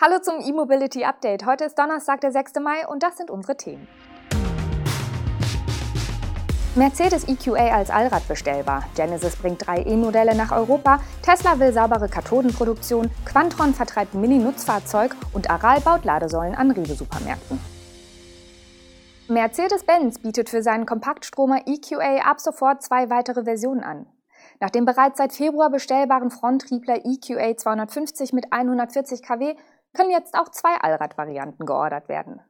Hallo zum E-Mobility Update. Heute ist Donnerstag, der 6. Mai und das sind unsere Themen. Mercedes EQA als Allrad bestellbar. Genesis bringt drei E-Modelle nach Europa. Tesla will saubere Kathodenproduktion. Quantron vertreibt Mini-Nutzfahrzeug und Aral baut Ladesäulen an Rewe-Supermärkten. Mercedes-Benz bietet für seinen Kompaktstromer EQA ab sofort zwei weitere Versionen an. Nach dem bereits seit Februar bestellbaren Fronttriebler EQA 250 mit 140 kW können jetzt auch zwei Allradvarianten geordert werden.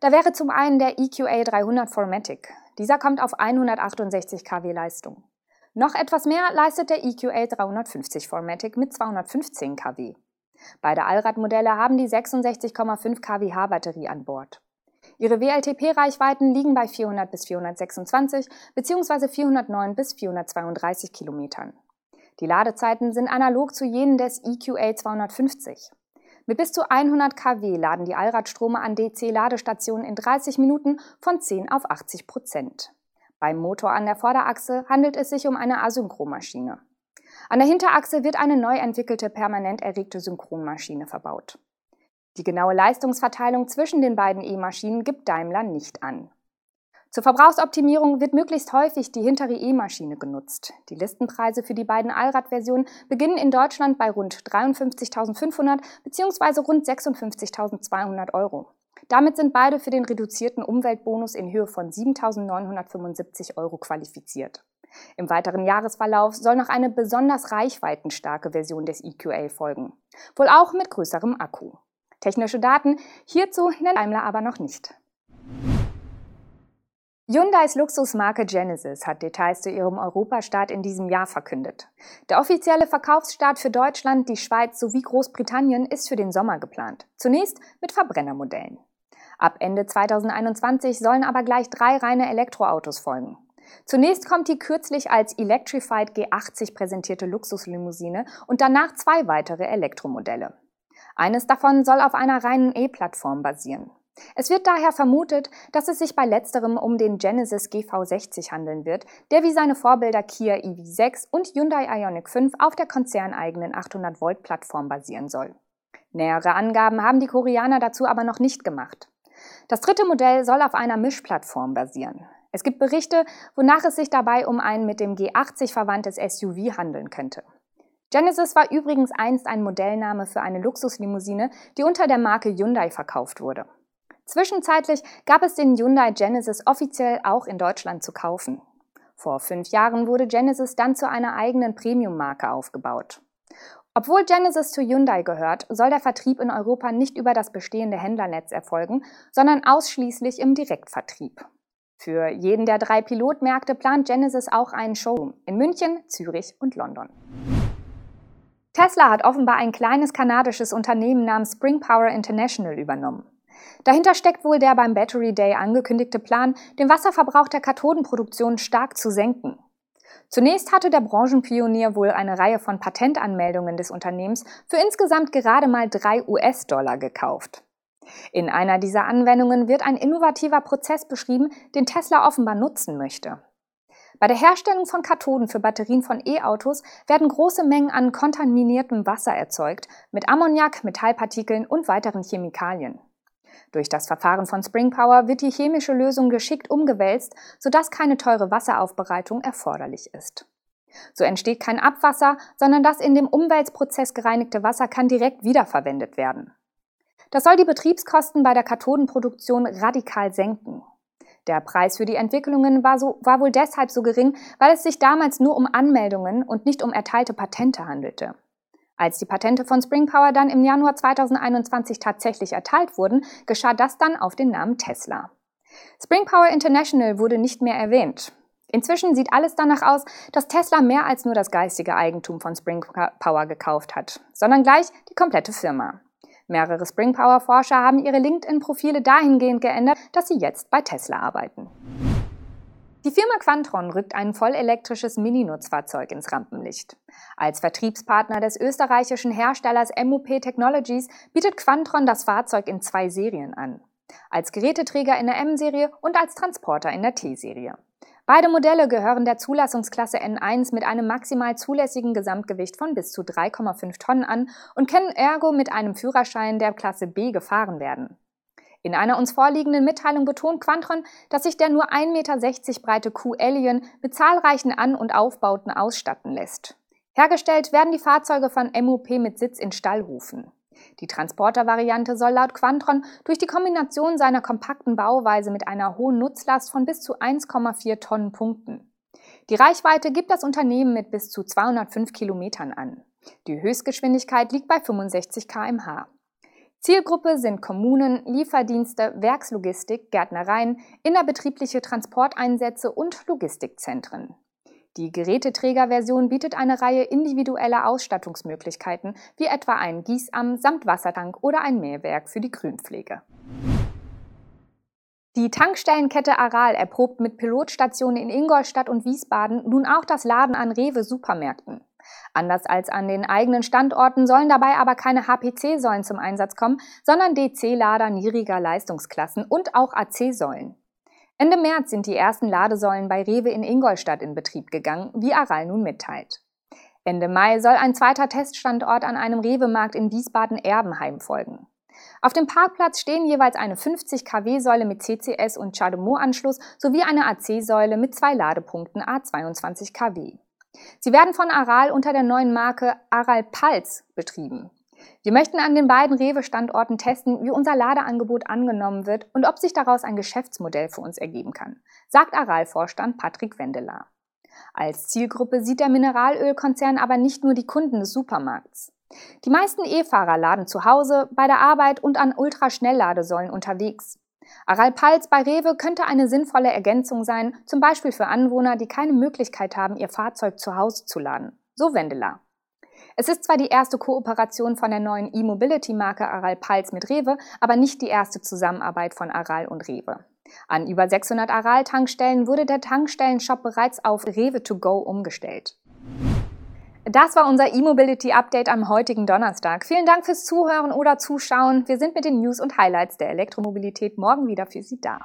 Da wäre zum einen der EQA 300 Formatic. Dieser kommt auf 168 kW Leistung. Noch etwas mehr leistet der EQA 350 Formatic mit 215 kW. Beide Allradmodelle haben die 66,5 kWh Batterie an Bord. Ihre WLTP-Reichweiten liegen bei 400 bis 426 bzw. 409 bis 432 Kilometern. Die Ladezeiten sind analog zu jenen des EQA 250. Mit bis zu 100 kW laden die Allradstrome an DC-Ladestationen in 30 Minuten von 10 auf 80 Prozent. Beim Motor an der Vorderachse handelt es sich um eine Asynchromaschine. An der Hinterachse wird eine neu entwickelte permanent erregte Synchronmaschine verbaut. Die genaue Leistungsverteilung zwischen den beiden E-Maschinen gibt Daimler nicht an. Zur Verbrauchsoptimierung wird möglichst häufig die hintere E-Maschine genutzt. Die Listenpreise für die beiden Allradversionen beginnen in Deutschland bei rund 53.500 bzw. rund 56.200 Euro. Damit sind beide für den reduzierten Umweltbonus in Höhe von 7.975 Euro qualifiziert. Im weiteren Jahresverlauf soll noch eine besonders reichweitenstarke Version des EQA folgen, wohl auch mit größerem Akku. Technische Daten hierzu nennt Daimler aber noch nicht. Hyundais Luxusmarke Genesis hat Details zu ihrem Europastart in diesem Jahr verkündet. Der offizielle Verkaufsstart für Deutschland, die Schweiz sowie Großbritannien ist für den Sommer geplant. Zunächst mit Verbrennermodellen. Ab Ende 2021 sollen aber gleich drei reine Elektroautos folgen. Zunächst kommt die kürzlich als Electrified G80 präsentierte Luxuslimousine und danach zwei weitere Elektromodelle. Eines davon soll auf einer reinen E-Plattform basieren. Es wird daher vermutet, dass es sich bei letzterem um den Genesis GV60 handeln wird, der wie seine Vorbilder Kia EV6 und Hyundai Ioniq 5 auf der konzerneigenen 800-Volt-Plattform basieren soll. Nähere Angaben haben die Koreaner dazu aber noch nicht gemacht. Das dritte Modell soll auf einer Mischplattform basieren. Es gibt Berichte, wonach es sich dabei um ein mit dem G80 verwandtes SUV handeln könnte. Genesis war übrigens einst ein Modellname für eine Luxuslimousine, die unter der Marke Hyundai verkauft wurde. Zwischenzeitlich gab es den Hyundai Genesis offiziell auch in Deutschland zu kaufen. Vor fünf Jahren wurde Genesis dann zu einer eigenen Premium-Marke aufgebaut. Obwohl Genesis zu Hyundai gehört, soll der Vertrieb in Europa nicht über das bestehende Händlernetz erfolgen, sondern ausschließlich im Direktvertrieb. Für jeden der drei Pilotmärkte plant Genesis auch einen Showroom in München, Zürich und London. Tesla hat offenbar ein kleines kanadisches Unternehmen namens Spring Power International übernommen. Dahinter steckt wohl der beim Battery Day angekündigte Plan, den Wasserverbrauch der Kathodenproduktion stark zu senken. Zunächst hatte der Branchenpionier wohl eine Reihe von Patentanmeldungen des Unternehmens für insgesamt gerade mal drei US-Dollar gekauft. In einer dieser Anwendungen wird ein innovativer Prozess beschrieben, den Tesla offenbar nutzen möchte. Bei der Herstellung von Kathoden für Batterien von E-Autos werden große Mengen an kontaminiertem Wasser erzeugt, mit Ammoniak, Metallpartikeln und weiteren Chemikalien. Durch das Verfahren von Spring Power wird die chemische Lösung geschickt umgewälzt, sodass keine teure Wasseraufbereitung erforderlich ist. So entsteht kein Abwasser, sondern das in dem Umweltprozess gereinigte Wasser kann direkt wiederverwendet werden. Das soll die Betriebskosten bei der Kathodenproduktion radikal senken. Der Preis für die Entwicklungen war, so, war wohl deshalb so gering, weil es sich damals nur um Anmeldungen und nicht um erteilte Patente handelte. Als die Patente von Spring Power dann im Januar 2021 tatsächlich erteilt wurden, geschah das dann auf den Namen Tesla. Spring Power International wurde nicht mehr erwähnt. Inzwischen sieht alles danach aus, dass Tesla mehr als nur das geistige Eigentum von Spring Power gekauft hat, sondern gleich die komplette Firma. Mehrere Spring Power Forscher haben ihre LinkedIn-Profile dahingehend geändert, dass sie jetzt bei Tesla arbeiten. Die Firma Quantron rückt ein vollelektrisches Mini-Nutzfahrzeug ins Rampenlicht. Als Vertriebspartner des österreichischen Herstellers MOP Technologies bietet Quantron das Fahrzeug in zwei Serien an. Als Geräteträger in der M-Serie und als Transporter in der T-Serie. Beide Modelle gehören der Zulassungsklasse N1 mit einem maximal zulässigen Gesamtgewicht von bis zu 3,5 Tonnen an und können ergo mit einem Führerschein der Klasse B gefahren werden. In einer uns vorliegenden Mitteilung betont Quantron, dass sich der nur 1,60 Meter breite Q-Alien mit zahlreichen An- und Aufbauten ausstatten lässt. Hergestellt werden die Fahrzeuge von MOP mit Sitz in Stallhufen. Die Transporter-Variante soll laut Quantron durch die Kombination seiner kompakten Bauweise mit einer hohen Nutzlast von bis zu 1,4 Tonnen punkten. Die Reichweite gibt das Unternehmen mit bis zu 205 Kilometern an. Die Höchstgeschwindigkeit liegt bei 65 km/h. Zielgruppe sind Kommunen, Lieferdienste, Werkslogistik, Gärtnereien, innerbetriebliche Transporteinsätze und Logistikzentren. Die Geräteträgerversion bietet eine Reihe individueller Ausstattungsmöglichkeiten, wie etwa einen Gießamm samt Wassertank oder ein Mähwerk für die Grünpflege. Die Tankstellenkette Aral erprobt mit Pilotstationen in Ingolstadt und Wiesbaden nun auch das Laden an Rewe Supermärkten. Anders als an den eigenen Standorten sollen dabei aber keine HPC-Säulen zum Einsatz kommen, sondern DC-Lader niedriger Leistungsklassen und auch AC-Säulen. Ende März sind die ersten Ladesäulen bei Rewe in Ingolstadt in Betrieb gegangen, wie Aral nun mitteilt. Ende Mai soll ein zweiter Teststandort an einem Rewe-Markt in Wiesbaden-Erbenheim folgen. Auf dem Parkplatz stehen jeweils eine 50 kW-Säule mit CCS und CHAdeMO-Anschluss sowie eine AC-Säule mit zwei Ladepunkten A22 kW. Sie werden von Aral unter der neuen Marke Aral Pulse betrieben. Wir möchten an den beiden Rewe-Standorten testen, wie unser Ladeangebot angenommen wird und ob sich daraus ein Geschäftsmodell für uns ergeben kann, sagt Aral-Vorstand Patrick Wendeler. Als Zielgruppe sieht der Mineralölkonzern aber nicht nur die Kunden des Supermarkts. Die meisten E-Fahrer laden zu Hause, bei der Arbeit und an Ultraschnellladesäulen unterwegs. Aral Pals bei Rewe könnte eine sinnvolle Ergänzung sein, zum Beispiel für Anwohner, die keine Möglichkeit haben, ihr Fahrzeug zu Hause zu laden. So Wendela. Es ist zwar die erste Kooperation von der neuen E-Mobility-Marke Aral Pals mit Rewe, aber nicht die erste Zusammenarbeit von Aral und Rewe. An über 600 Aral-Tankstellen wurde der Tankstellenshop bereits auf Rewe to go umgestellt. Das war unser E-Mobility-Update am heutigen Donnerstag. Vielen Dank fürs Zuhören oder Zuschauen. Wir sind mit den News und Highlights der Elektromobilität morgen wieder für Sie da.